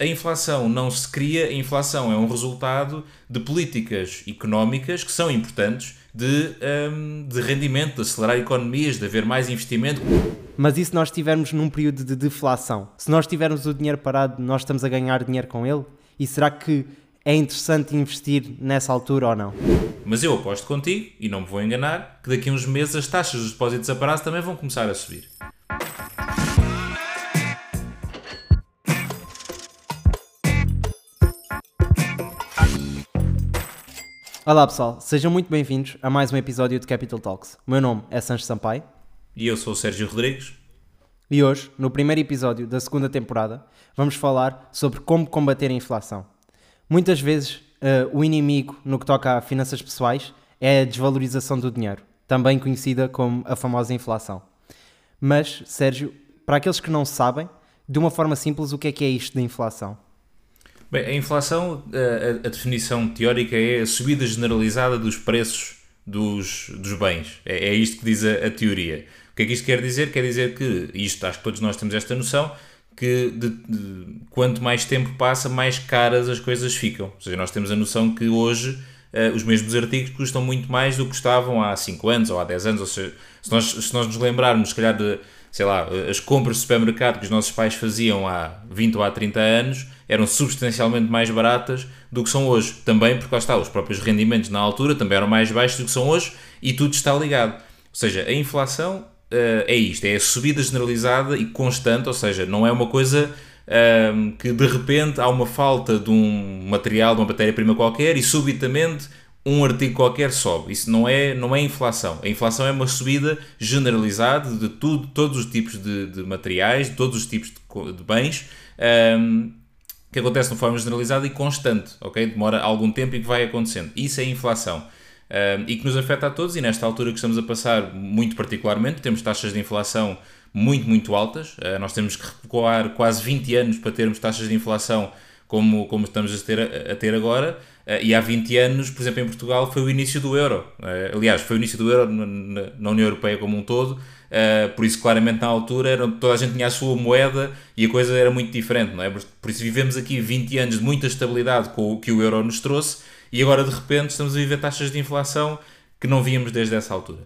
A inflação não se cria, a inflação é um resultado de políticas económicas que são importantes de, um, de rendimento, de acelerar economias, de haver mais investimento. Mas e se nós estivermos num período de deflação? Se nós tivermos o dinheiro parado, nós estamos a ganhar dinheiro com ele? E será que é interessante investir nessa altura ou não? Mas eu aposto contigo, e não me vou enganar, que daqui a uns meses as taxas dos depósitos a prazo também vão começar a subir. Olá pessoal, sejam muito bem-vindos a mais um episódio de Capital Talks. O meu nome é Sancho Sampaio. E eu sou o Sérgio Rodrigues. E hoje, no primeiro episódio da segunda temporada, vamos falar sobre como combater a inflação. Muitas vezes, uh, o inimigo no que toca a finanças pessoais é a desvalorização do dinheiro, também conhecida como a famosa inflação. Mas, Sérgio, para aqueles que não sabem, de uma forma simples, o que é que é isto da inflação? Bem, a inflação, a, a, definição teórica é a subida generalizada dos preços dos, dos bens. É, é isto que diz a, a, teoria. O que é que isto quer dizer? Quer dizer que, isto acho que todos nós temos esta noção, que de, de, quanto mais tempo passa, mais caras as coisas ficam. Ou seja, nós temos a noção que hoje uh, os mesmos artigos custam muito mais do que custavam há 5 anos ou há 10 anos. Ou seja, se nós, se nós nos lembrarmos, se calhar, de, sei lá, as compras de supermercado que os nossos pais faziam há 20 ou há 30 anos eram substancialmente mais baratas do que são hoje. Também porque lá está, os próprios rendimentos na altura também eram mais baixos do que são hoje e tudo está ligado. Ou seja, a inflação uh, é isto, é a subida generalizada e constante, ou seja, não é uma coisa uh, que de repente há uma falta de um material, de uma matéria-prima qualquer e subitamente um artigo qualquer sobe. Isso não é, não é inflação. A inflação é uma subida generalizada de tudo, todos os tipos de, de materiais, de todos os tipos de, de bens. Um, que acontece de forma generalizada e constante, ok? Demora algum tempo e que vai acontecendo. Isso é inflação. Um, e que nos afeta a todos e nesta altura que estamos a passar muito particularmente, temos taxas de inflação muito, muito altas. Uh, nós temos que recuar quase 20 anos para termos taxas de inflação como, como estamos a ter, a ter agora. Uh, e há 20 anos, por exemplo, em Portugal foi o início do euro. Uh, aliás, foi o início do euro na, União Europeia como um todo Uh, por isso, claramente, na altura, era, toda a gente tinha a sua moeda e a coisa era muito diferente, não é? Por isso, vivemos aqui 20 anos de muita estabilidade com o que o euro nos trouxe e agora, de repente, estamos a viver taxas de inflação que não víamos desde essa altura.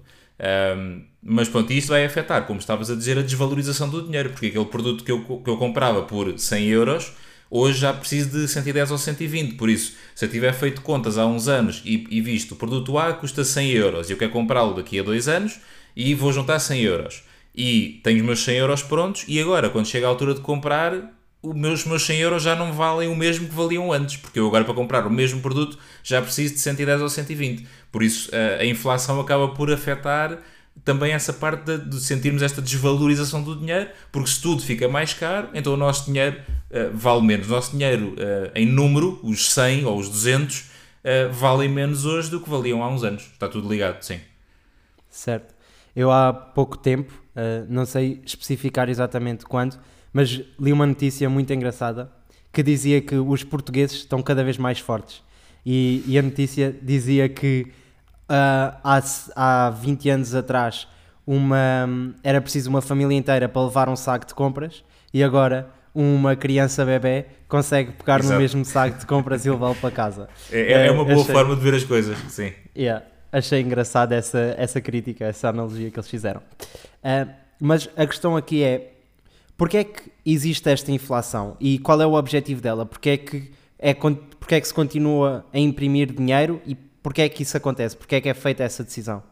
Um, mas pronto, isto vai afetar, como estavas a dizer, a desvalorização do dinheiro, porque aquele produto que eu, que eu comprava por 100 euros, hoje já preciso de 110 ou 120. Por isso, se eu tiver feito contas há uns anos e, e visto o produto A custa 100 euros e eu quero comprá-lo daqui a dois anos, e vou juntar 100 euros. E tenho os meus 100 euros prontos e agora, quando chega a altura de comprar, os meus, meus 100 euros já não valem o mesmo que valiam antes, porque eu agora para comprar o mesmo produto já preciso de 110 ou 120. Por isso a, a inflação acaba por afetar também essa parte de, de, sentirmos esta desvalorização do dinheiro, porque se tudo fica mais caro, então o nosso dinheiro uh, vale menos. O nosso dinheiro uh, em número, os 100 ou os 200, uh, valem menos hoje do que valiam há uns anos. Está tudo ligado, sim. Certo. Eu há pouco tempo, não sei especificar exatamente quando, mas li uma notícia muito engraçada que dizia que os portugueses estão cada vez mais fortes. E, e a notícia dizia que uh, há, há 20 anos atrás uma, era preciso uma família inteira para levar um saco de compras e agora uma criança bebê consegue pegar Exato. no mesmo saco de compras e levá-lo para casa. É, é, é uma boa achei... forma de ver as coisas, sim. Yeah achei engraçada essa, essa crítica, essa analogia que eles fizeram. Uh, mas a questão aqui é, porquê é que existe esta inflação e qual é o objetivo dela? Porquê é que, é, porquê é que se continua a imprimir dinheiro e porquê é que isso acontece? Porquê é que é feita essa decisão?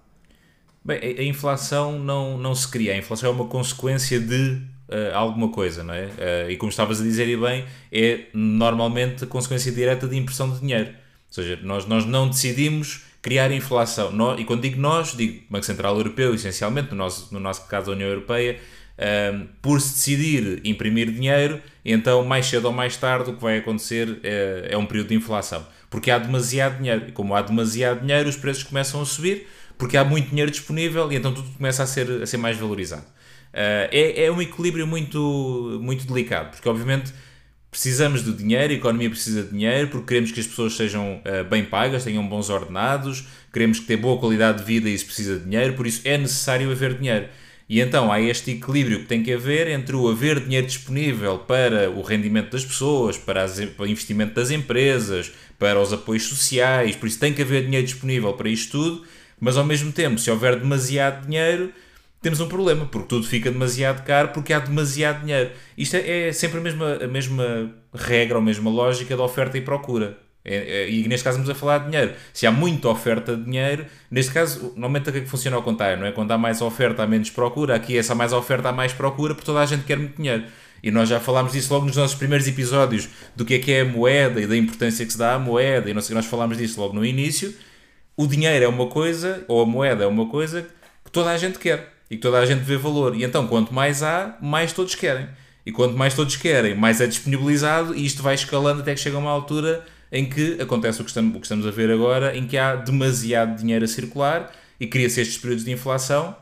Bem, a inflação não, não se cria, a inflação é uma consequência de uh, alguma coisa, não é? Uh, e como estavas a dizer e bem, é normalmente consequência direta de impressão de dinheiro. Ou seja, nós, nós não decidimos criar inflação. e quando digo nós, digo Banco Central Europeu, essencialmente, no nosso, no nosso caso a União Europeia, um, por se decidir imprimir dinheiro, então mais cedo ou mais tarde o que vai acontecer é, é um período de inflação. Porque há demasiado dinheiro. E como há demasiado dinheiro, os preços começam a subir, porque há muito dinheiro disponível e então tudo começa a ser, a ser mais valorizado. Uh, é, é um equilíbrio muito, muito delicado, porque obviamente precisamos do dinheiro, a economia precisa de dinheiro porque queremos que as pessoas sejam uh, bem pagas, tenham bons ordenados, queremos que tenha boa qualidade de vida e isso precisa de dinheiro, por isso é necessário haver dinheiro. E então há este equilíbrio que tem que haver entre o haver dinheiro disponível para o rendimento das pessoas, para, as, para o investimento das empresas, para os apoios sociais, por isso tem que haver dinheiro disponível para isto tudo, mas ao mesmo tempo, se houver demasiado dinheiro, temos um problema, porque tudo fica demasiado caro porque há demasiado dinheiro. Isto é, é sempre a mesma, a mesma regra, a mesma lógica da oferta e procura. É, é, e neste caso estamos a falar de dinheiro. Se há muita oferta de dinheiro, neste caso, normalmente é que funciona ao contrário, não é? Quando há mais oferta, há menos procura. Aqui, essa mais oferta, há mais procura, porque toda a gente quer muito dinheiro. E nós já falámos disso logo nos nossos primeiros episódios, do que é que é a moeda e da importância que se dá à moeda, e não sei, nós falámos disso logo no início. O dinheiro é uma coisa, ou a moeda é uma coisa que toda a gente quer e que toda a gente vê valor. E então, quanto mais há, mais todos querem. E quanto mais todos querem, mais é disponibilizado, e isto vai escalando até que chega a uma altura em que acontece o que, estamos, o que estamos a ver agora, em que há demasiado dinheiro a circular e cria-se estes períodos de inflação,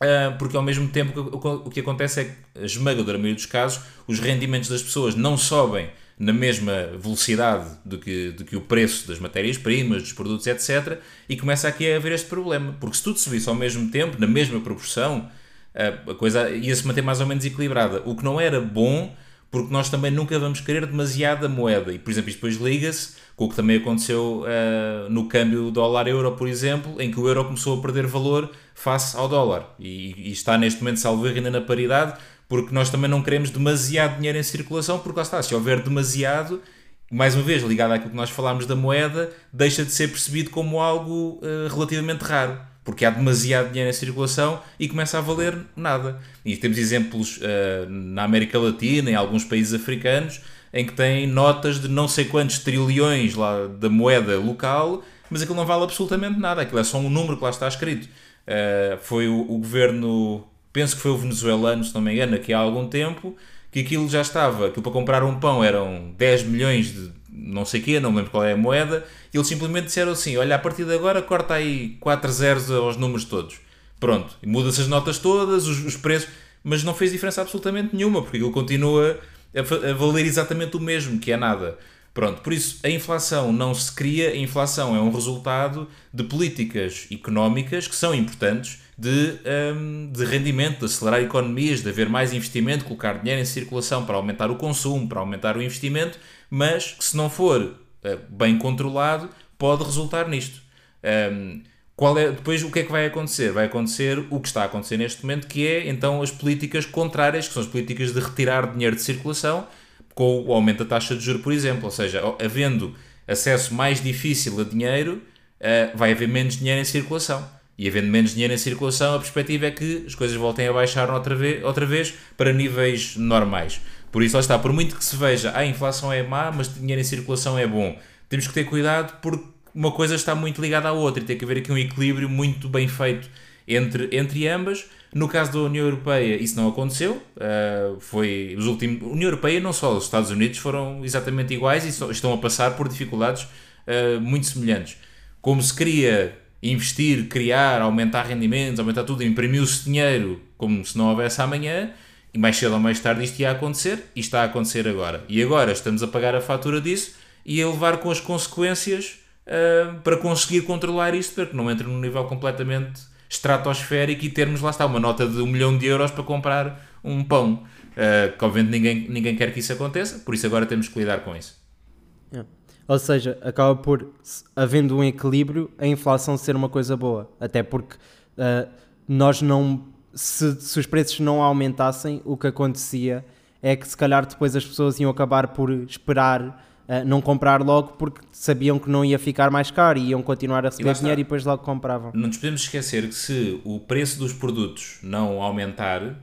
ah, porque ao mesmo tempo o que acontece é que, a esmagadora maioria dos casos, os rendimentos das pessoas não sobem na mesma velocidade do que, do que o preço das matérias-primas, dos produtos, etc. E começa aqui a haver este problema, porque se tudo subisse ao mesmo tempo, na mesma proporção, ah, a coisa ia se manter mais ou menos equilibrada. O que não era bom porque nós também nunca vamos querer demasiada moeda. E, por exemplo, isto depois liga-se com o que também aconteceu uh, no câmbio dólar-euro, por exemplo, em que o euro começou a perder valor face ao dólar. E, e está neste momento, salvo ainda na paridade, porque nós também não queremos demasiado dinheiro em circulação, porque lá está, se houver demasiado, mais uma vez, ligado àquilo que nós falámos da moeda, deixa de ser percebido como algo uh, relativamente raro porque há demasiado dinheiro em circulação e começa a valer nada. E temos exemplos uh, na América Latina, em alguns países africanos, em que têm notas de não sei quantos trilhões lá da moeda local, mas aquilo não vale absolutamente nada, aquilo é só um número que lá está escrito. Uh, foi o, o, governo, penso que foi o venezuelano, se não me engano, aqui há algum tempo, que aquilo já estava, aquilo para comprar um pão eram 10 milhões de não sei quê, não lembro qual é a moeda, eles simplesmente disseram assim: olha, a partir de agora corta aí 4 zeros aos números todos. Pronto, muda-se as notas todas, os, os, preços, mas não fez diferença absolutamente nenhuma, porque ele continua a, a, valer exatamente o mesmo, que é nada. Pronto, por isso a inflação não se cria, a inflação é um resultado de políticas económicas que são importantes de, um, de rendimento, de acelerar economias, de haver mais investimento, colocar dinheiro em circulação para aumentar o consumo, para aumentar o investimento, mas que se não for uh, bem controlado pode resultar nisto. Um, qual é, depois o que é que vai acontecer? Vai acontecer o que está a acontecer neste momento, que é então as políticas contrárias, que são as políticas de retirar dinheiro de circulação, com o aumento da taxa de juros, por exemplo. Ou seja, havendo acesso mais difícil a dinheiro, uh, vai haver menos dinheiro em circulação. E havendo menos dinheiro em circulação, a perspectiva é que as coisas voltem a baixar outra vez, outra vez para níveis normais. Por isso, lá está, por muito que se veja, a inflação é má, mas dinheiro em circulação é bom. Temos que ter cuidado porque uma coisa está muito ligada à outra e tem que haver aqui um equilíbrio muito bem feito entre, entre ambas. No caso da União Europeia, isso não aconteceu. Uh, foi os últimos. União Europeia, não só os Estados Unidos, foram exatamente iguais e estão a passar por dificuldades uh, muito semelhantes. Como se queria investir, criar, aumentar rendimentos, aumentar tudo, imprimiu-se dinheiro como se não houvesse amanhã e mais cedo ou mais tarde isto ia acontecer e está a acontecer agora. E agora estamos a pagar a fatura disso e a levar com as consequências uh, para conseguir controlar isto, para que não entre num nível completamente estratosférico e termos lá está uma nota de um milhão de euros para comprar um pão. Uh, que obviamente ninguém, ninguém quer que isso aconteça, por isso agora temos que lidar com isso. Ou seja, acaba por, havendo um equilíbrio, a inflação ser uma coisa boa. Até porque uh, nós não se, se os preços não aumentassem, o que acontecia é que se calhar depois as pessoas iam acabar por esperar Uh, não comprar logo porque sabiam que não ia ficar mais caro e iam continuar a receber dinheiro e depois logo compravam. Não nos podemos esquecer que se o preço dos produtos não aumentar,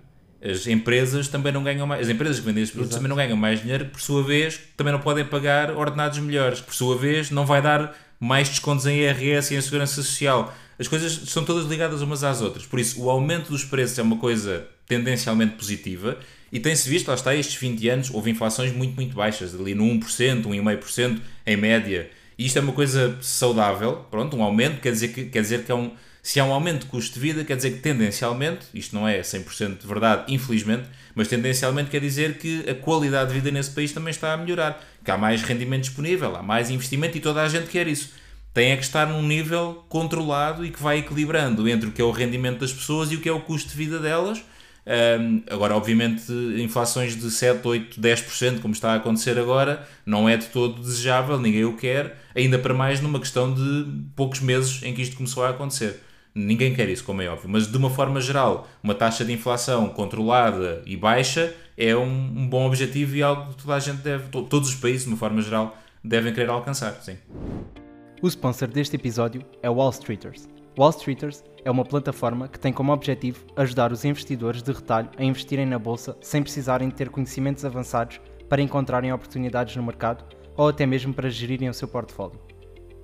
as empresas também não ganham mais. As empresas que vendem esses produtos Exato. também não ganham mais dinheiro, por sua vez, também não podem pagar ordenados melhores, por sua vez, não vai dar mais descontos em IRS e em Segurança Social as coisas são todas ligadas umas às outras. Por isso, o aumento dos preços é uma coisa tendencialmente positiva e tem-se visto, lá está, estes 20 anos, houve inflações muito, muito baixas, ali no 1%, 1,5% em média. E isto é uma coisa saudável, pronto, um aumento quer dizer que, quer dizer que é um, se há um aumento de custo de vida, quer dizer que tendencialmente, isto não é 100% de verdade, infelizmente, mas tendencialmente quer dizer que a qualidade de vida nesse país também está a melhorar, que há mais rendimento disponível, há mais investimento e toda a gente quer isso. tem é que estar num nível controlado e que vai equilibrando entre o que é o rendimento das pessoas e o que é o custo de vida delas. Um, agora, obviamente, inflações de 7, 8, 10%, como está a acontecer agora, não é de todo desejável, ninguém o quer, ainda para mais numa questão de poucos meses em que isto começou a acontecer. Ninguém quer isso, como é óbvio, mas de uma forma geral, uma taxa de inflação controlada e baixa é um, um bom objetivo e algo que toda a gente deve, todos os países, de uma forma geral, devem querer alcançar. Sim. O sponsor deste episódio é Wall Streeters. Wall Streeters é uma plataforma que tem como objetivo ajudar os investidores de retalho a investirem na bolsa sem precisarem de ter conhecimentos avançados para encontrarem oportunidades no mercado ou até mesmo para gerirem o seu portfólio.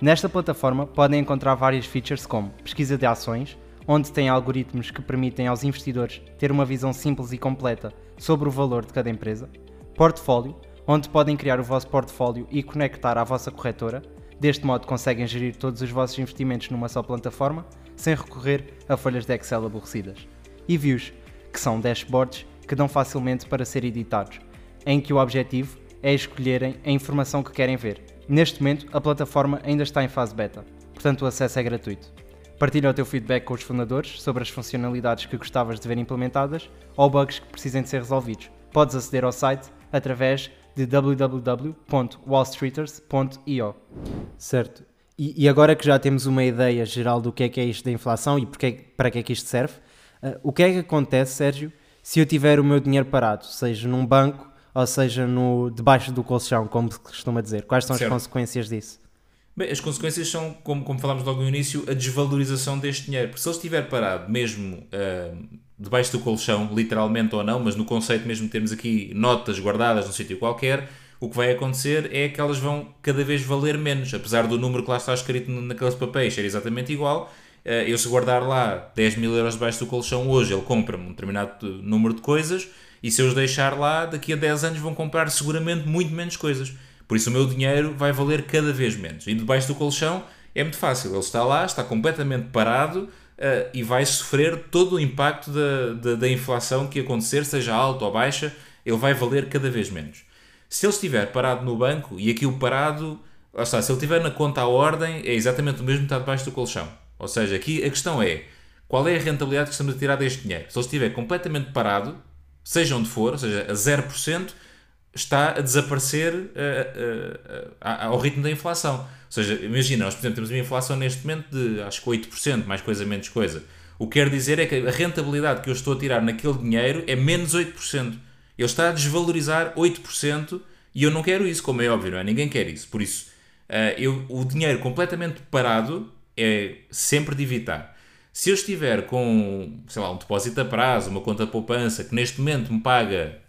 Nesta plataforma podem encontrar várias features como pesquisa de ações, onde tem algoritmos que permitem aos investidores ter uma visão simples e completa sobre o valor de cada empresa, portfólio, onde podem criar o vosso portfólio e conectar à vossa corretora Deste modo conseguem gerir todos os vossos investimentos numa só plataforma, sem recorrer a folhas de Excel aborrecidas. E views, que são dashboards que dão facilmente para ser editados, em que o objetivo é escolherem a informação que querem ver. Neste momento, a plataforma ainda está em fase beta, portanto o acesso é gratuito. Partilha o teu feedback com os fundadores sobre as funcionalidades que gostavas de ver implementadas ou bugs que precisem de ser resolvidos. Podes aceder ao site através de www.wallstreeters.io. Certo. E, e, agora que já temos uma ideia geral do que é que é isto da inflação e porque, para que é que isto serve, uh, o que é que acontece, Sérgio, se eu tiver o meu dinheiro parado, seja num banco ou seja no, debaixo do colchão, como se costuma dizer? Quais são certo. as consequências disso? Bem, as consequências são, como, como falámos logo no início, a desvalorização deste dinheiro. Porque se ele estiver parado mesmo uh, debaixo do colchão, literalmente ou não, mas no conceito mesmo temos aqui notas guardadas num sítio qualquer, o que vai acontecer é que elas vão cada vez valer menos, apesar do número que lá está escrito naqueles papéis ser exatamente igual. Uh, eu se guardar lá 10 mil euros debaixo do colchão hoje, ele compra-me um determinado número de coisas, e se eu os deixar lá, daqui a 10 anos vão comprar seguramente muito menos coisas. Por isso o meu dinheiro vai valer cada vez menos. E debaixo do colchão é muito fácil. Ele está lá, está completamente parado uh, e vai sofrer todo o impacto da, da, da, inflação que acontecer, seja alta ou baixa, ele vai valer cada vez menos. Se ele estiver parado no banco, e aqui o parado, lá está, se ele estiver na conta à ordem, é exatamente o mesmo que está debaixo do colchão. Ou seja, aqui a questão é qual é a rentabilidade que estamos a tirar deste dinheiro. Se ele estiver completamente parado, seja onde for, ou seja, a 0%, está a desaparecer uh, uh, uh, ao ritmo da inflação. Ou seja, imagina, nós por exemplo, temos uma inflação neste momento de acho que 8%, mais coisa, menos coisa. O que quer dizer é que a rentabilidade que eu estou a tirar naquele dinheiro é menos 8%. Ele está a desvalorizar 8% e eu não quero isso, como é óbvio, não é? Ninguém quer isso. Por isso, eu, o dinheiro completamente parado é sempre de evitar. Se eu estiver com, sei lá, um depósito a prazo, uma conta de poupança que neste momento me paga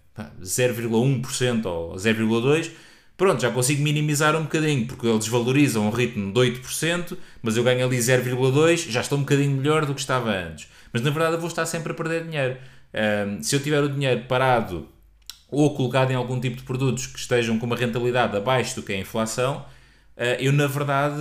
0,1% ou 0,2%, pronto, já consigo minimizar um bocadinho, porque ele desvaloriza um ritmo de 8%, mas eu ganho ali 0,2%, já estou um bocadinho melhor do que estava antes. Mas na verdade eu vou estar sempre a perder dinheiro. Se eu tiver o dinheiro parado ou colocado em algum tipo de produtos que estejam com uma rentabilidade abaixo do que é a inflação, eu na verdade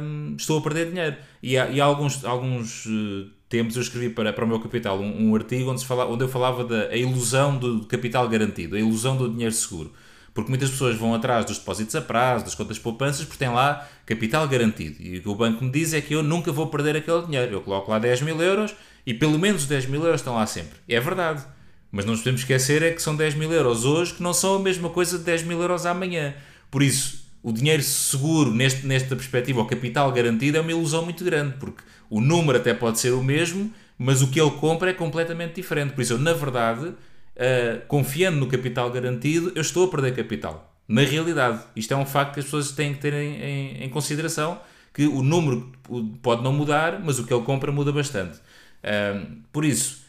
um, estou a perder dinheiro. E há, e há alguns, alguns uh, tempos eu escrevi para, para o meu capital um, um artigo onde, fala, onde eu falava da ilusão do capital garantido, a ilusão do dinheiro seguro. Porque muitas pessoas vão atrás dos depósitos a prazo, das contas poupanças, porque têm lá capital garantido. E o que o banco me diz é que eu nunca vou perder aquele dinheiro. Eu coloco lá 10 mil euros e pelo menos 10 mil euros estão lá sempre. É verdade. Mas não nos podemos esquecer é que são 10 mil euros hoje que não são a mesma coisa de 10 mil euros amanhã. Por isso, o dinheiro seguro, neste, nesta perspectiva, o capital garantido, é uma ilusão muito grande, porque o número até pode ser o mesmo, mas o que ele compra é completamente diferente. Por isso, eu, na verdade, uh, confiando no capital garantido, eu estou a perder capital. Na realidade, isto é um facto que as pessoas têm que ter em, em, em consideração, que o número pode não mudar, mas o que ele compra muda bastante. Uh, por isso,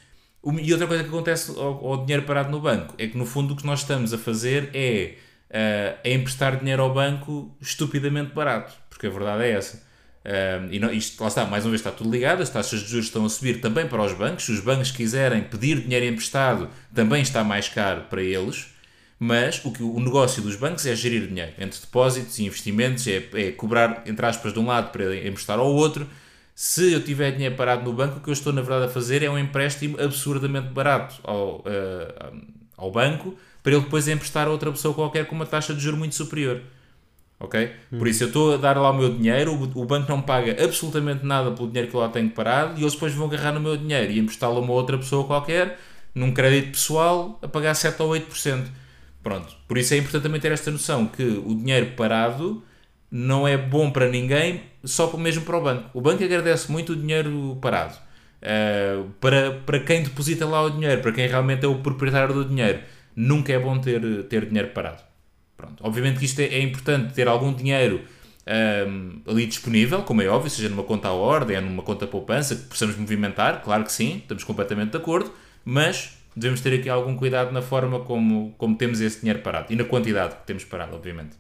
e outra coisa que acontece ao, ao dinheiro parado no banco é que, no fundo, o que nós estamos a fazer é uh, a emprestar dinheiro ao banco estupidamente barato, porque a verdade é essa. Uh, e não, isto, lá está, mais uma vez está tudo ligado, as taxas de juros estão a subir também para os bancos, se os bancos quiserem pedir dinheiro emprestado, também está mais caro para eles, mas o, que, o negócio dos bancos é gerir dinheiro, entre depósitos e investimentos, é, é cobrar, entre aspas, de um lado para emprestar ao outro, se eu tiver dinheiro parado no banco, o que eu estou na verdade a fazer é um empréstimo absurdamente barato ao, uh, ao banco, para ele depois emprestar a outra pessoa qualquer com uma taxa de juro muito superior. ok? Por isso eu estou a dar lá o meu dinheiro, o, o banco não paga absolutamente nada pelo dinheiro que eu lá tenho parado e eles depois vão agarrar no meu dinheiro e emprestá-lo a uma outra pessoa qualquer, num crédito pessoal, a pagar 7 ou 8%. Pronto, por isso é importante também ter esta noção que o dinheiro parado não é bom para ninguém, só mesmo para o banco. O banco agradece muito o dinheiro parado. Uh, para, para quem deposita lá o dinheiro, para quem realmente é o proprietário do dinheiro, nunca é bom ter, ter dinheiro parado. Pronto. Obviamente que isto é, é importante ter algum dinheiro um, ali disponível, como é óbvio, seja numa conta à ordem, numa conta poupança, que possamos movimentar, claro que sim, estamos completamente de acordo, mas devemos ter aqui algum cuidado na forma como, como temos esse dinheiro parado e na quantidade que temos parado, obviamente.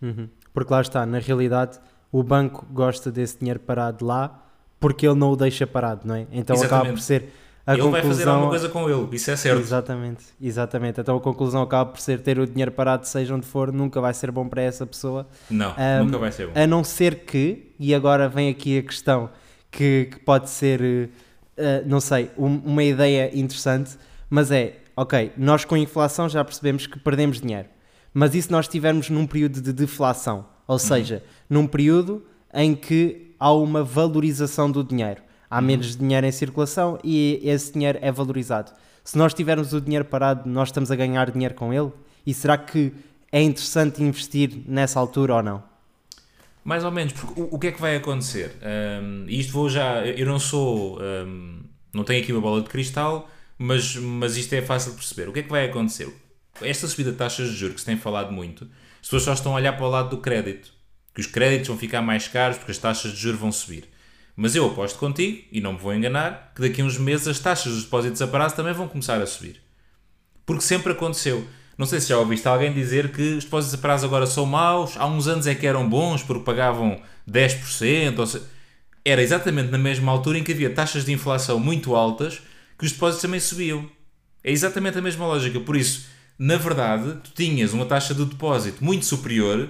Uhum. Porque lá está, na realidade, o banco gosta desse dinheiro parado lá porque ele não o deixa parado, não é? Então Exatamente. acaba por ser a ele conclusão... vai fazer alguma coisa com ele, isso é certo. Exatamente, exatamente. Então a conclusão acaba por ser ter o dinheiro parado, seja onde for, nunca vai ser bom para essa pessoa. Não, um, nunca vai ser bom. A não ser que, e agora vem aqui a questão que, que pode ser, uh, não sei, um, uma ideia interessante, mas é, ok, nós com a inflação já percebemos que perdemos dinheiro, mas e se nós estivermos num período de deflação? Ou uhum. seja, uhum. num período em que há uma valorização do dinheiro. Há menos dinheiro em circulação e esse dinheiro é valorizado. Se nós tivermos o dinheiro parado, nós estamos a ganhar dinheiro com ele? E será que é interessante investir nessa altura ou não? Mais ou menos, porque o, o que é que vai acontecer? Um, isto vou já. Eu não sou. Um, não tenho aqui uma bola de cristal, mas, mas isto é fácil de perceber. O que é que vai acontecer? Esta subida de taxas de juros que se tem falado muito, as pessoas só estão a olhar para o lado do crédito. Que os créditos vão ficar mais caros porque as taxas de juros vão subir. Mas eu aposto contigo, e não me vou enganar, que daqui a uns meses as taxas dos depósitos a prazo também vão começar a subir. Porque sempre aconteceu. Não sei se já ouviste alguém dizer que os depósitos a prazo agora são maus, há uns anos é que eram bons porque pagavam 10%, ou era exatamente na mesma altura em que havia taxas de inflação muito altas que os depósitos também subiam. É exatamente a mesma lógica. Por isso, na verdade, tu tinhas uma taxa de depósito muito superior,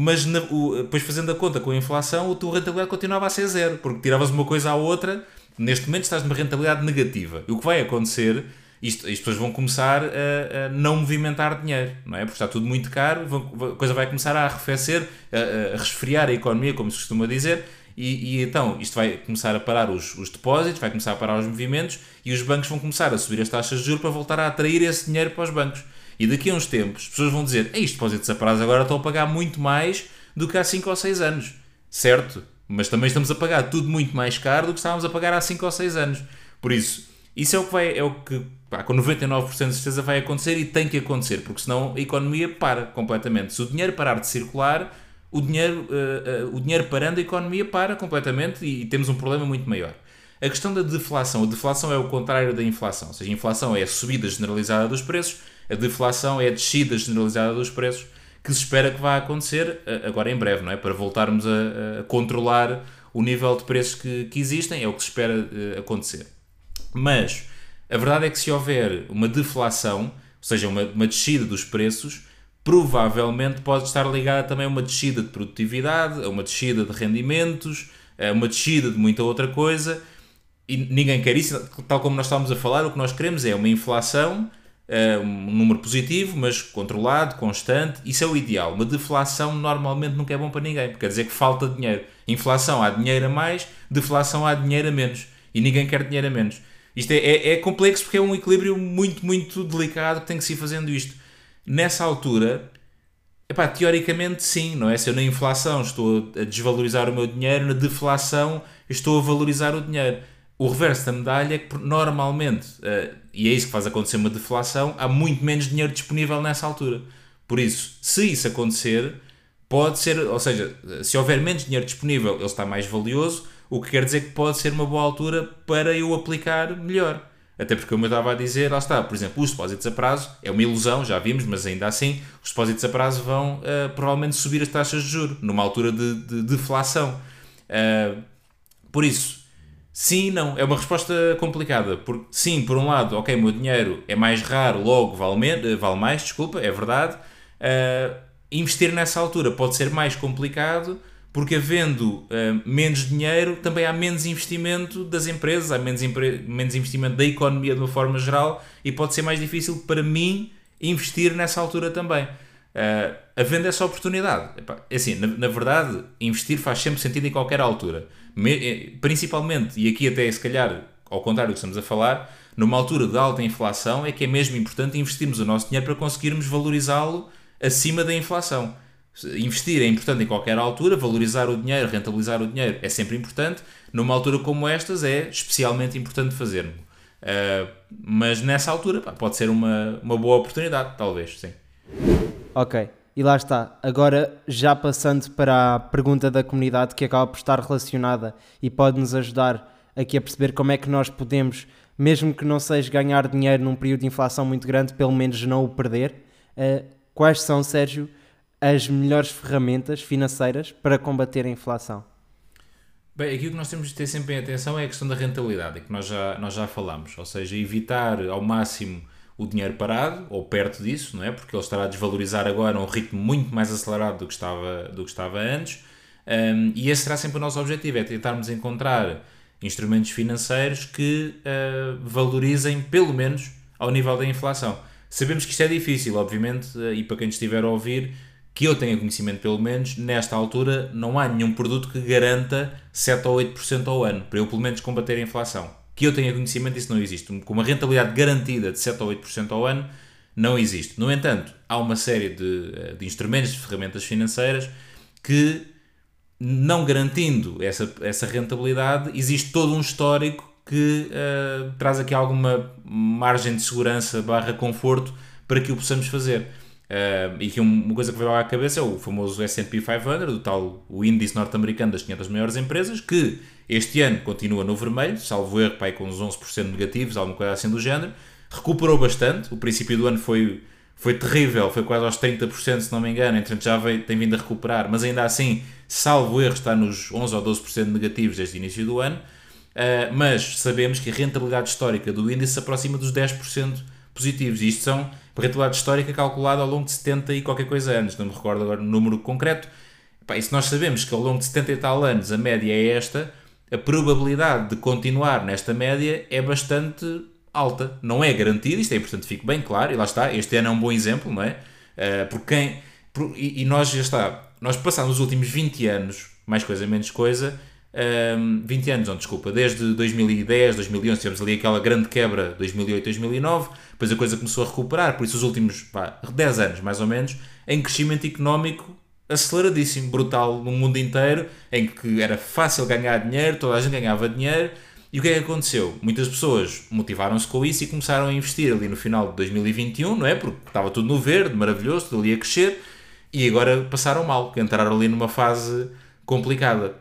mas na, o, depois fazendo a conta com a inflação, a tua rentabilidade continuava a ser zero, porque tiravas uma coisa à outra, neste momento estás numa rentabilidade negativa. E o que vai acontecer, isto, as pessoas vão começar a, a, não movimentar dinheiro, não é? Porque está tudo muito caro, vão, a coisa vai começar a arrefecer, a, a resfriar a economia, como se costuma dizer, e, e, então isto vai começar a parar os, os, depósitos, vai começar a parar os movimentos e os bancos vão começar a subir as taxas de juros para voltar a atrair esse dinheiro para os bancos. E daqui a uns tempos as pessoas vão dizer: Ei, os depósitos a prazo agora estão a pagar muito mais do que há 5 ou 6 anos. Certo, mas também estamos a pagar tudo muito mais caro do que estávamos a pagar há 5 ou 6 anos. Por isso, isso é o que, vai, é o que pá, com 99% de certeza vai acontecer e tem que acontecer, porque senão a economia para completamente. Se o dinheiro parar de circular, o dinheiro, uh, uh, o dinheiro parando, a economia para completamente e, e temos um problema muito maior. A questão da deflação. A deflação é o contrário da inflação. Ou seja, a inflação é a subida generalizada dos preços, a deflação é a descida generalizada dos preços, que se espera que vá acontecer uh, agora em breve, não é? Para voltarmos a, a controlar o nível de preços que, que, existem, é o que se espera acontecer. Mas a verdade é que se houver uma deflação, ou seja, uma, uma descida dos preços, provavelmente pode estar ligada também a uma descida de produtividade, a uma descida de rendimentos, a uma descida de muita outra coisa. E ninguém quer isso, tal como nós estávamos a falar, o que nós queremos é uma inflação, eh, um número positivo, mas controlado, constante. Isso é o ideal. Uma deflação normalmente nunca é bom para ninguém, porque quer dizer que falta dinheiro. Inflação há dinheiro a mais, deflação há dinheiro a menos. E ninguém quer dinheiro a menos. Isto é, é, é complexo porque é um equilíbrio muito, muito delicado que tem que se ir fazendo isto nessa altura, epá, teoricamente sim, não é? Se eu na inflação estou a desvalorizar o meu dinheiro, na deflação estou a valorizar o dinheiro. O reverso da medalha é que normalmente, uh, e é isso que faz acontecer uma deflação, há muito menos dinheiro disponível nessa altura. Por isso, se isso acontecer, pode ser, ou seja, se houver menos dinheiro disponível, ele está mais valioso, o que quer dizer que pode ser uma boa altura para eu aplicar melhor. Até porque, como eu estava a dizer, lá está, por exemplo, os depósitos a prazo é uma ilusão, já vimos, mas ainda assim, os depósitos a prazo vão uh, provavelmente subir as taxas de juros numa altura de, de deflação. Uh, por isso, sim e não. É uma resposta complicada. Por, sim, por um lado, ok, o meu dinheiro é mais raro, logo vale, vale mais, desculpa, é verdade. Uh, investir nessa altura pode ser mais complicado porque havendo uh, menos dinheiro, também há menos investimento das empresas, há menos, menos investimento da economia de uma forma geral e pode ser mais difícil para mim investir nessa altura também. Uh, havendo essa oportunidade. Epá, é assim, na, na, verdade, investir faz sempre sentido em qualquer altura. Me, eh, principalmente, e aqui até se calhar, ao contrário do que estamos a falar, numa altura de alta inflação é que é mesmo importante investirmos o nosso dinheiro para conseguirmos valorizá-lo acima da inflação. Investir é importante em qualquer altura, valorizar o dinheiro, rentabilizar o dinheiro é sempre importante. Numa altura como estas é especialmente importante fazermos. Uh, mas nessa altura pá, pode ser uma, uma boa oportunidade, talvez, sim. Ok, e lá está. Agora, já passando para a pergunta da comunidade que acaba por estar relacionada e pode nos ajudar aqui a perceber como é que nós podemos, mesmo que não seja ganhar dinheiro num período de inflação muito grande, pelo menos não o perder. Uh, quais são, Sérgio, as melhores ferramentas financeiras para combater a inflação? Bem, aqui o que nós temos de ter sempre em atenção é a questão da rentabilidade, que nós já, nós já falamos, ou seja, evitar ao máximo o dinheiro parado, ou perto disso, não é? porque ele estará a desvalorizar agora a um ritmo muito mais acelerado do que estava, do que estava antes, um, e esse será sempre o nosso objetivo, é tentarmos encontrar instrumentos financeiros que uh, valorizem pelo menos ao nível da inflação. Sabemos que isto é difícil, obviamente, e para quem estiver a ouvir, que eu tenha conhecimento pelo menos, nesta altura não há nenhum produto que garanta 7 ou 8% ao ano, para eu pelo menos combater a inflação. Que eu tenha conhecimento, isso não existe. Com uma rentabilidade garantida de 7 ou 8% ao ano, não existe. No entanto, há uma série de, eh, de instrumentos, de ferramentas financeiras que, não garantindo essa, essa rentabilidade, existe todo um histórico que uh, traz aqui alguma margem de segurança barra conforto para que o possamos fazer. Uh, e que uma coisa que veio à cabeça é o famoso S&P 500, o tal o índice norte-americano das 500 maiores empresas, que este ano continua no vermelho, salvo erro, pai, com uns 11% negativos, alguma coisa assim do género. Recuperou bastante, o princípio do ano foi, foi terrível, foi quase aos 30%, se não me engano, entretanto já veio, tem vindo a recuperar, mas ainda assim, salvo erro, está nos 11 ou 12% negativos desde o início do ano. Uh, mas sabemos que a rentabilidade histórica do índice se aproxima dos 10% positivos. Isto são rentabilidade histórica calculada ao longo de 70 e qualquer coisa anos, não me recordo agora o número concreto. e se nós sabemos que ao longo de 70 e tal anos a média é esta, a probabilidade de continuar nesta média é bastante alta. Não é garantida, isto é importante que fique bem claro, e lá está, este ano é um bom exemplo, não é? Uh, quem, por, e, e, nós já está, nós passamos os últimos 20 anos, mais coisa menos coisa, um, 20 anos, não, desculpa, desde 2010, 2011, tivemos ali aquela grande quebra 2008, 2009, depois a coisa começou a recuperar, por isso os últimos pá, 10 anos, mais ou menos, em crescimento económico aceleradíssimo, brutal no mundo inteiro, em que era fácil ganhar dinheiro, toda a gente ganhava dinheiro, e o que é que aconteceu? Muitas pessoas motivaram-se com isso e começaram a investir ali no final de 2021, não é? Porque estava tudo no verde, maravilhoso, tudo ali a crescer, e agora passaram mal, entraram ali numa fase complicada.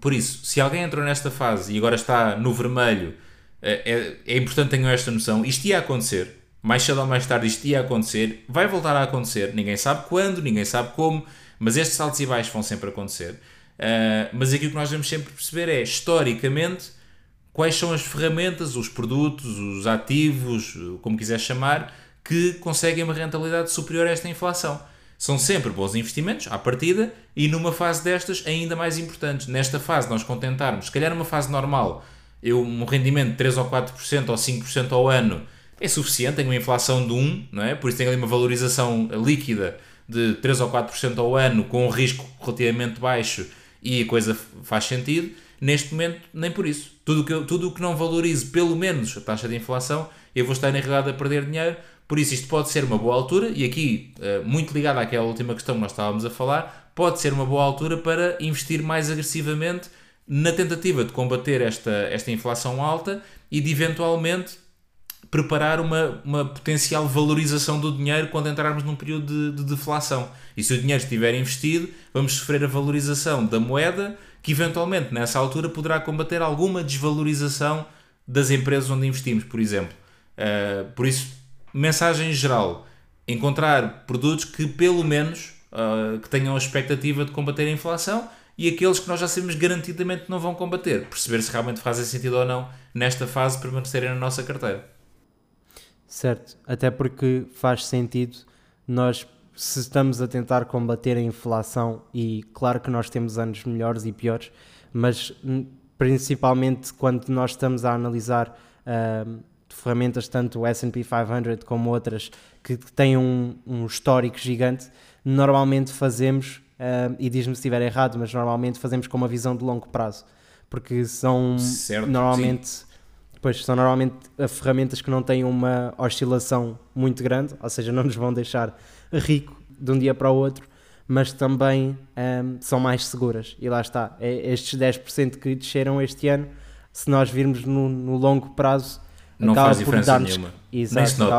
Por isso, se alguém entrou nesta fase e agora está no vermelho, é, é, é importante tenham esta noção. Isto ia acontecer, mais cedo ou mais tarde isto ia acontecer, vai voltar a acontecer, ninguém sabe quando, ninguém sabe como, mas estes saltos e baixos vão sempre acontecer. Uh, mas aqui o que nós devemos sempre perceber é, historicamente, quais são as ferramentas, os produtos, os ativos, como quiser chamar, que conseguem uma rentabilidade superior a esta inflação são sempre bons investimentos à partida e numa fase destas ainda mais importantes. Nesta fase nós contentarmos, se calhar numa fase normal, eu um rendimento de 3 ou 4% ou 5% ao ano é suficiente, tenho uma inflação de 1, não é? Por isso tenho ali uma valorização líquida de 3 ou 4% ao ano com um risco relativamente baixo e a coisa faz sentido. Neste momento, nem por isso. Tudo que, tudo o que não valorize pelo menos a taxa de inflação, eu vou estar na realidade a perder dinheiro por isso, isto pode ser uma boa altura, e aqui, eh, muito ligado àquela última questão que nós estávamos a falar, pode ser uma boa altura para investir mais agressivamente na tentativa de combater esta, esta inflação alta e de eventualmente preparar uma, uma potencial valorização do dinheiro quando entrarmos num período de, de deflação. E se o dinheiro estiver investido, vamos sofrer a valorização da moeda, que eventualmente nessa altura poderá combater alguma desvalorização das empresas onde investimos, por exemplo. Uh, por isso, mensagem geral, encontrar produtos que pelo menos uh, que tenham a expectativa de combater a inflação e aqueles que nós já sabemos garantidamente não vão combater. Perceber se realmente fazem sentido ou não nesta fase permanecerem na nossa carteira. Certo, até porque faz sentido nós se estamos a tentar combater a inflação e claro que nós temos anos melhores e piores, mas hum, principalmente quando nós estamos a analisar uh, ferramentas, tanto o S&P 500 como outras que têm um, um histórico gigante, normalmente fazemos, uh, e diz-me se estiver errado, mas normalmente fazemos com uma visão de longo prazo, porque são Certo, normalmente, pois, são normalmente ferramentas que não têm uma oscilação muito grande, ou seja, não nos vão deixar rico de um dia para o outro, mas também um, são mais seguras. E lá está, é estes 10% que desceram este ano, se nós virmos no, no longo prazo, Não faz diferença nenhuma. Exato, Nem se nota.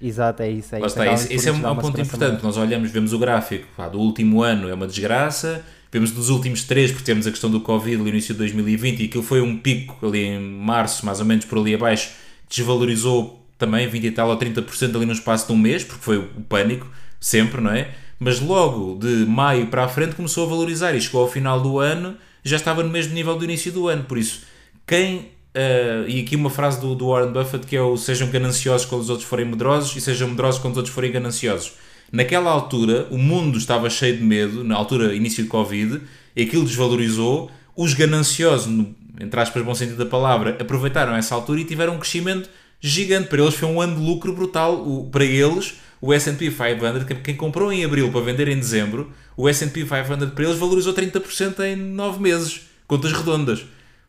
Exato, é isso. É isso, esse é um, ponto importante. Nós olhamos, vemos o gráfico pá, do último ano, é uma desgraça. Vemos dos últimos três, porque temos a questão do Covid no início de 2020 e aquilo foi um pico ali em março, mais ou menos por ali abaixo, desvalorizou também 20 e tal ou 30% ali no espaço de um mês, porque foi o pânico, sempre, não é? Mas logo de maio para a frente começou a valorizar e chegou ao final do ano, já estava no mesmo nível do início do ano. Por isso, quem Uh, e aqui uma frase do, do Warren Buffett que é o sejam gananciosos quando os outros forem medrosos e sejam medrosos quando os outros forem gananciosos. Naquela altura, o mundo estava cheio de medo, na altura, início de Covid, e aquilo desvalorizou. Os gananciosos, entre aspas, bom sentido da palavra, aproveitaram essa altura e tiveram um crescimento gigante. Para eles foi um ano de lucro brutal. O, para eles, o S&P 500, que- quem comprou em abril para vender em dezembro, o S&P 500 para eles valorizou 30% em 9 meses. Contas redondas.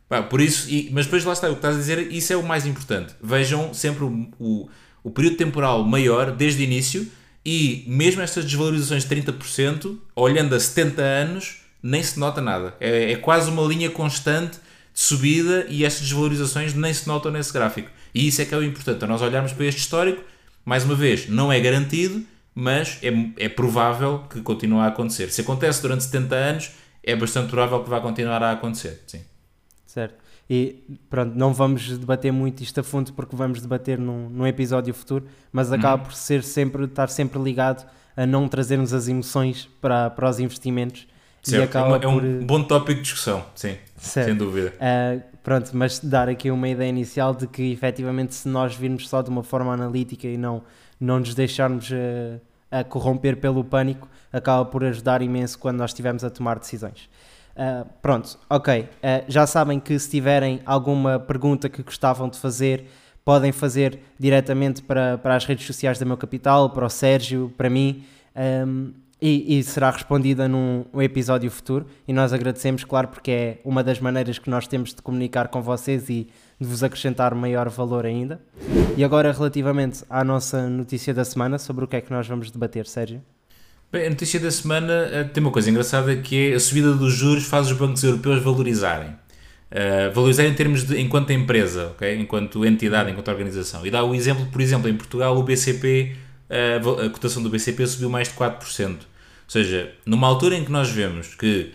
Pá, por isso, e- mas depois lá está, o que estás a dizer, isso é o mais importante. Vejam sempre o, o, o período temporal maior desde o início e mesmo estas desvalorizações de 30%, olhando a 70 anos, nem se nota nada. É, é quase uma linha constante de subida e estas desvalorizações nem se notam nesse gráfico. E isso é que é o importante. Então, nós olharmos para este histórico, mais uma vez, não é garantido, mas é, é provável que continue a acontecer. Se acontece durante 70 anos, é bastante provável que vá continuar a acontecer. Sim. Certo. E pronto, não vamos debater muito isto a fundo porque vamos debater num, num episódio futuro, mas acaba por ser sempre, estar sempre ligado a não trazermos as emoções para, para os investimentos e Certo, é, acaba uma- é por. um bom tópico de discussão, sim, Certo. sem dúvida. Uh, pronto, mas dar aqui uma ideia inicial de que efetivamente se nós virmos só de uma forma analítica e não, não nos deixarmos uh, a corromper pelo pânico, acaba por ajudar imenso quando nós estivermos a tomar decisões. Uh, pronto, ok. Uh, já sabem que se tiverem alguma pergunta que gostavam de fazer, podem fazer diretamente para, para as redes sociais da Meu Capital, para o Sérgio, para mim. um, e, e será respondida num um episódio futuro. E nós agradecemos, claro, porque é uma das maneiras que nós temos de comunicar com vocês e de vos acrescentar maior valor ainda. E agora, relativamente à nossa notícia da semana, sobre o que é que nós vamos debater, Sérgio? A notícia da semana eh, tem uma coisa engraçada que é a subida dos juros faz os bancos europeus valorizarem. Uh, valorizar em termos de enquanto empresa, ok? enquanto entidade, enquanto organização. E dá o exemplo, por exemplo, em Portugal o BCP, uh, val- a cotação do BCP subiu mais de 4%. Ou seja, numa altura em que nós vemos que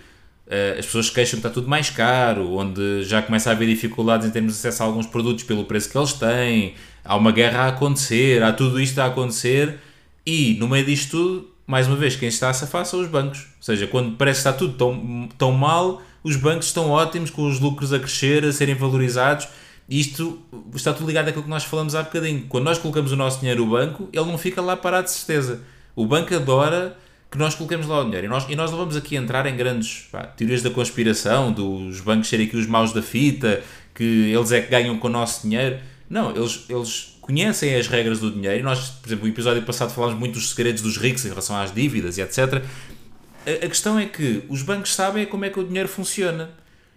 uh, as pessoas se queixam que está tudo mais caro, onde já começa a haver dificuldades em termos de acesso a alguns produtos pelo preço que eles têm, há uma guerra a acontecer, há tudo isto a acontecer, e no meio disto tudo, mais uma vez, quem está a safar são os bancos. Ou seja, quando parece que está tudo tão, tão mal, os bancos estão ótimos, com os lucros a crescer, a serem valorizados. Isto está tudo ligado àquilo que nós falamos há bocadinho. Quando nós colocamos o nosso dinheiro no banco, ele não fica lá parado de certeza. O banco adora que nós coloquemos lá o dinheiro. E nós, e nós não vamos aqui entrar em grandes pá, teorias da conspiração, dos bancos serem aqui os maus da fita, que eles é que ganham com o nosso dinheiro. Não, eles, eles conhecem as regras do dinheiro. E nós, por exemplo, no episódio passado falámos muito dos segredos dos ricos em relação às dívidas e etc. A, a questão é que os bancos sabem como é que o dinheiro funciona.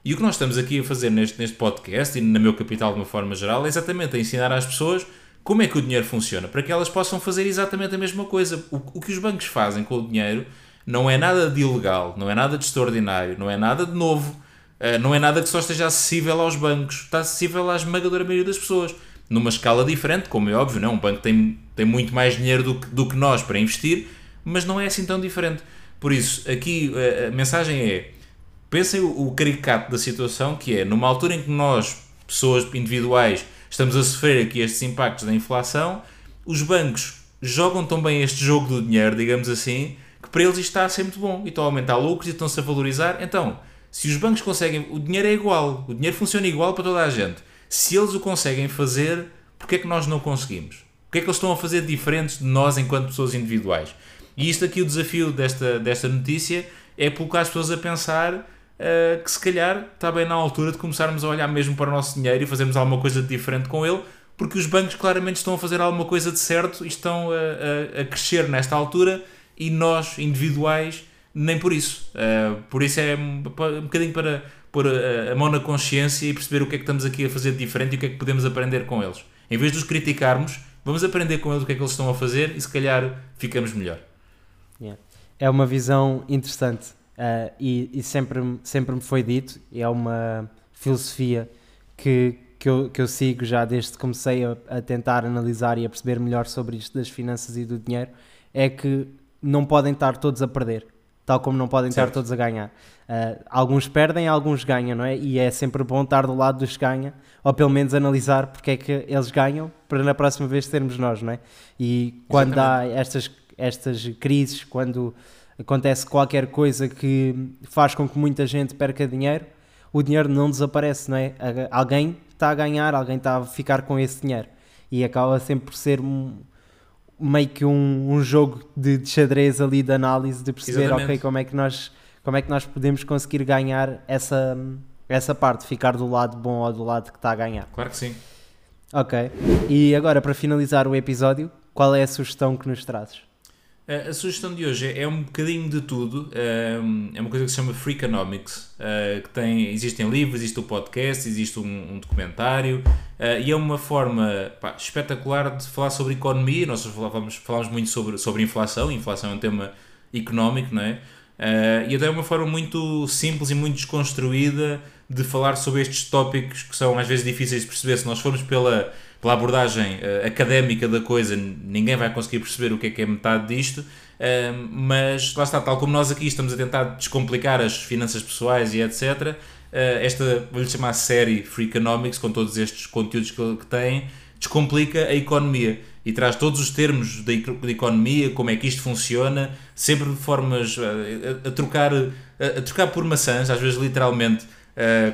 E o que nós estamos aqui a fazer neste, neste podcast e na meu capital de uma forma geral é exatamente a ensinar às pessoas como é que o dinheiro funciona, para que elas possam fazer exatamente a mesma coisa. O, o que os bancos fazem com o dinheiro não é nada de ilegal, não é nada de extraordinário, não é nada de novo, eh, não é nada que só esteja acessível aos bancos, está acessível à esmagadora maioria das pessoas. Numa escala diferente, como é óbvio, não? um banco tem, tem muito mais dinheiro do que, do que nós para investir, mas não é assim tão diferente. Por isso, aqui eh, a mensagem é: pensem o, o caricato da situação, que é numa altura em que nós, pessoas individuais, estamos a sofrer aqui estes impactos da inflação, os bancos jogam tão bem este jogo do dinheiro, digamos assim, que para eles isto está a ser muito bom e estão a aumentar lucros e estão-se a valorizar. Então, se os bancos conseguem, o dinheiro é igual, o dinheiro funciona igual para toda a gente. Se eles o conseguem fazer, porque é que nós não conseguimos? O que é que eles estão a fazer diferentes de nós enquanto pessoas individuais? E isto aqui, o desafio desta, desta notícia é colocar as pessoas a pensar uh, que se calhar está bem na altura de começarmos a olhar mesmo para o nosso dinheiro e fazermos alguma coisa de diferente com ele, porque os bancos claramente estão a fazer alguma coisa de certo e estão a, a, a crescer nesta altura e nós, individuais, nem por isso. Uh, por isso é um, um bocadinho para pôr a, a, mão na consciência e perceber o que é que estamos aqui a fazer de diferente e o que é que podemos aprender com eles. Em vez de os criticarmos, vamos aprender com eles o que é que eles estão a fazer e se calhar ficamos melhor. Yeah. É uma visão interessante uh, e, e, sempre, sempre me foi dito, é uma filosofia que, que, eu, que eu sigo já desde que comecei a, a tentar analisar e a perceber melhor sobre isto das finanças e do dinheiro, é que não podem estar todos a perder, tal como não podem certo. estar todos a ganhar. Uh, alguns perdem, alguns ganham, não é? E é sempre bom estar do lado dos que ganham, ou pelo menos analisar porque é que eles ganham, para na próxima vez sermos nós, não é? E quando Exatamente. há estas, estas crises, quando acontece qualquer coisa que faz com que muita gente perca dinheiro, o dinheiro não desaparece, não é? Alguém está a ganhar, alguém está a ficar com esse dinheiro. E acaba sempre por ser um, meio que um, um jogo de, de, xadrez ali de análise de perceber Exatamente. ok como é que nós como é que nós podemos conseguir ganhar essa essa parte ficar do lado bom ou do lado que está a ganhar. Claro que sim. Ok. E agora para finalizar o episódio qual é a sugestão que nos trazes a sugestão de hoje é um bocadinho de tudo. É uma coisa que se chama Freakonomics. Eh, que tem, existem livros, existe o podcast, existe um, um documentário eh, e é uma forma pá, espetacular de falar sobre economia. Nós falamos, falamos muito sobre, sobre inflação. Inflação é um tema económico, não é? Eh, e até é uma forma muito simples e muito desconstruída de falar sobre estes tópicos que são às vezes difíceis de perceber. Se nós formos pela pela abordagem uh, académica da coisa, ninguém vai conseguir perceber o que é que é metade disto, uh, mas lá está, tal como nós aqui estamos a tentar descomplicar as finanças pessoais e etc. Eh, esta, vou-lhe chamar série Free Economics, com todos estes conteúdos que, que tem, descomplica a economia e traz todos os termos da economia, como é que isto funciona, sempre de formas a, a trocar, a, a, trocar por maçãs, às vezes literalmente,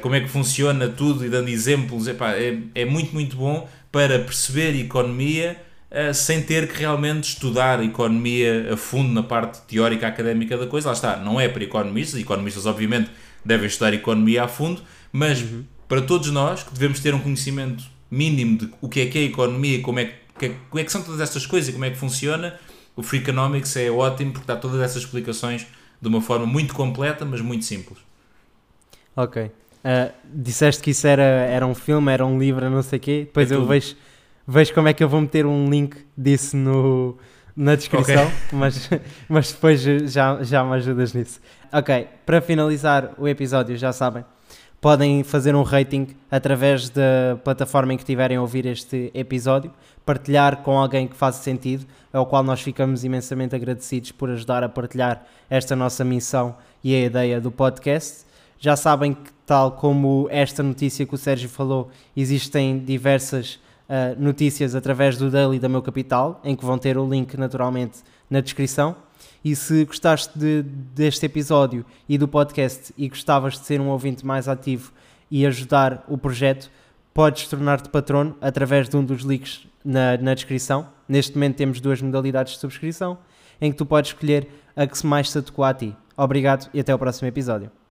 como é que funciona tudo e dando exemplos. Epá, é, é muito, muito bom para perceber economia uh, sem ter que realmente estudar economia a fundo na parte teórica académica da coisa. Lá está, não é para economistas, economistas obviamente devem estudar economia a fundo, mas uhum. para todos nós que devemos ter um conhecimento mínimo de o que é que é economia, como é que, como é que são todas estas coisas e como é que funciona, o Free Economics é ótimo porque dá todas essas explicações de uma forma muito completa, mas muito simples. Ok. Uh, disseste que isso era, era um filme, era um livro, não sei o quê. Depois é eu vejo, vejo como é que eu vou meter um link disso no, na descrição, okay. mas, mas depois já, já me ajudas nisso. Ok, para finalizar o episódio, já sabem, podem fazer um rating através da plataforma em que tiverem a ouvir este episódio, partilhar com alguém que faça sentido, ao qual nós ficamos imensamente agradecidos por ajudar a partilhar esta nossa missão e a ideia do podcast. Já sabem que, tal como esta notícia que o Sérgio falou, existem diversas uh, notícias através do Daily da Meu Capital, em que vão ter o link naturalmente na descrição. E se gostaste de, deste episódio e do podcast e gostavas de ser um ouvinte mais ativo e ajudar o projeto, podes tornar-te patrono através de um dos links na, na descrição. Neste momento temos duas modalidades de subscrição em que tu podes escolher a que mais se adequa a ti. Obrigado e até o próximo episódio.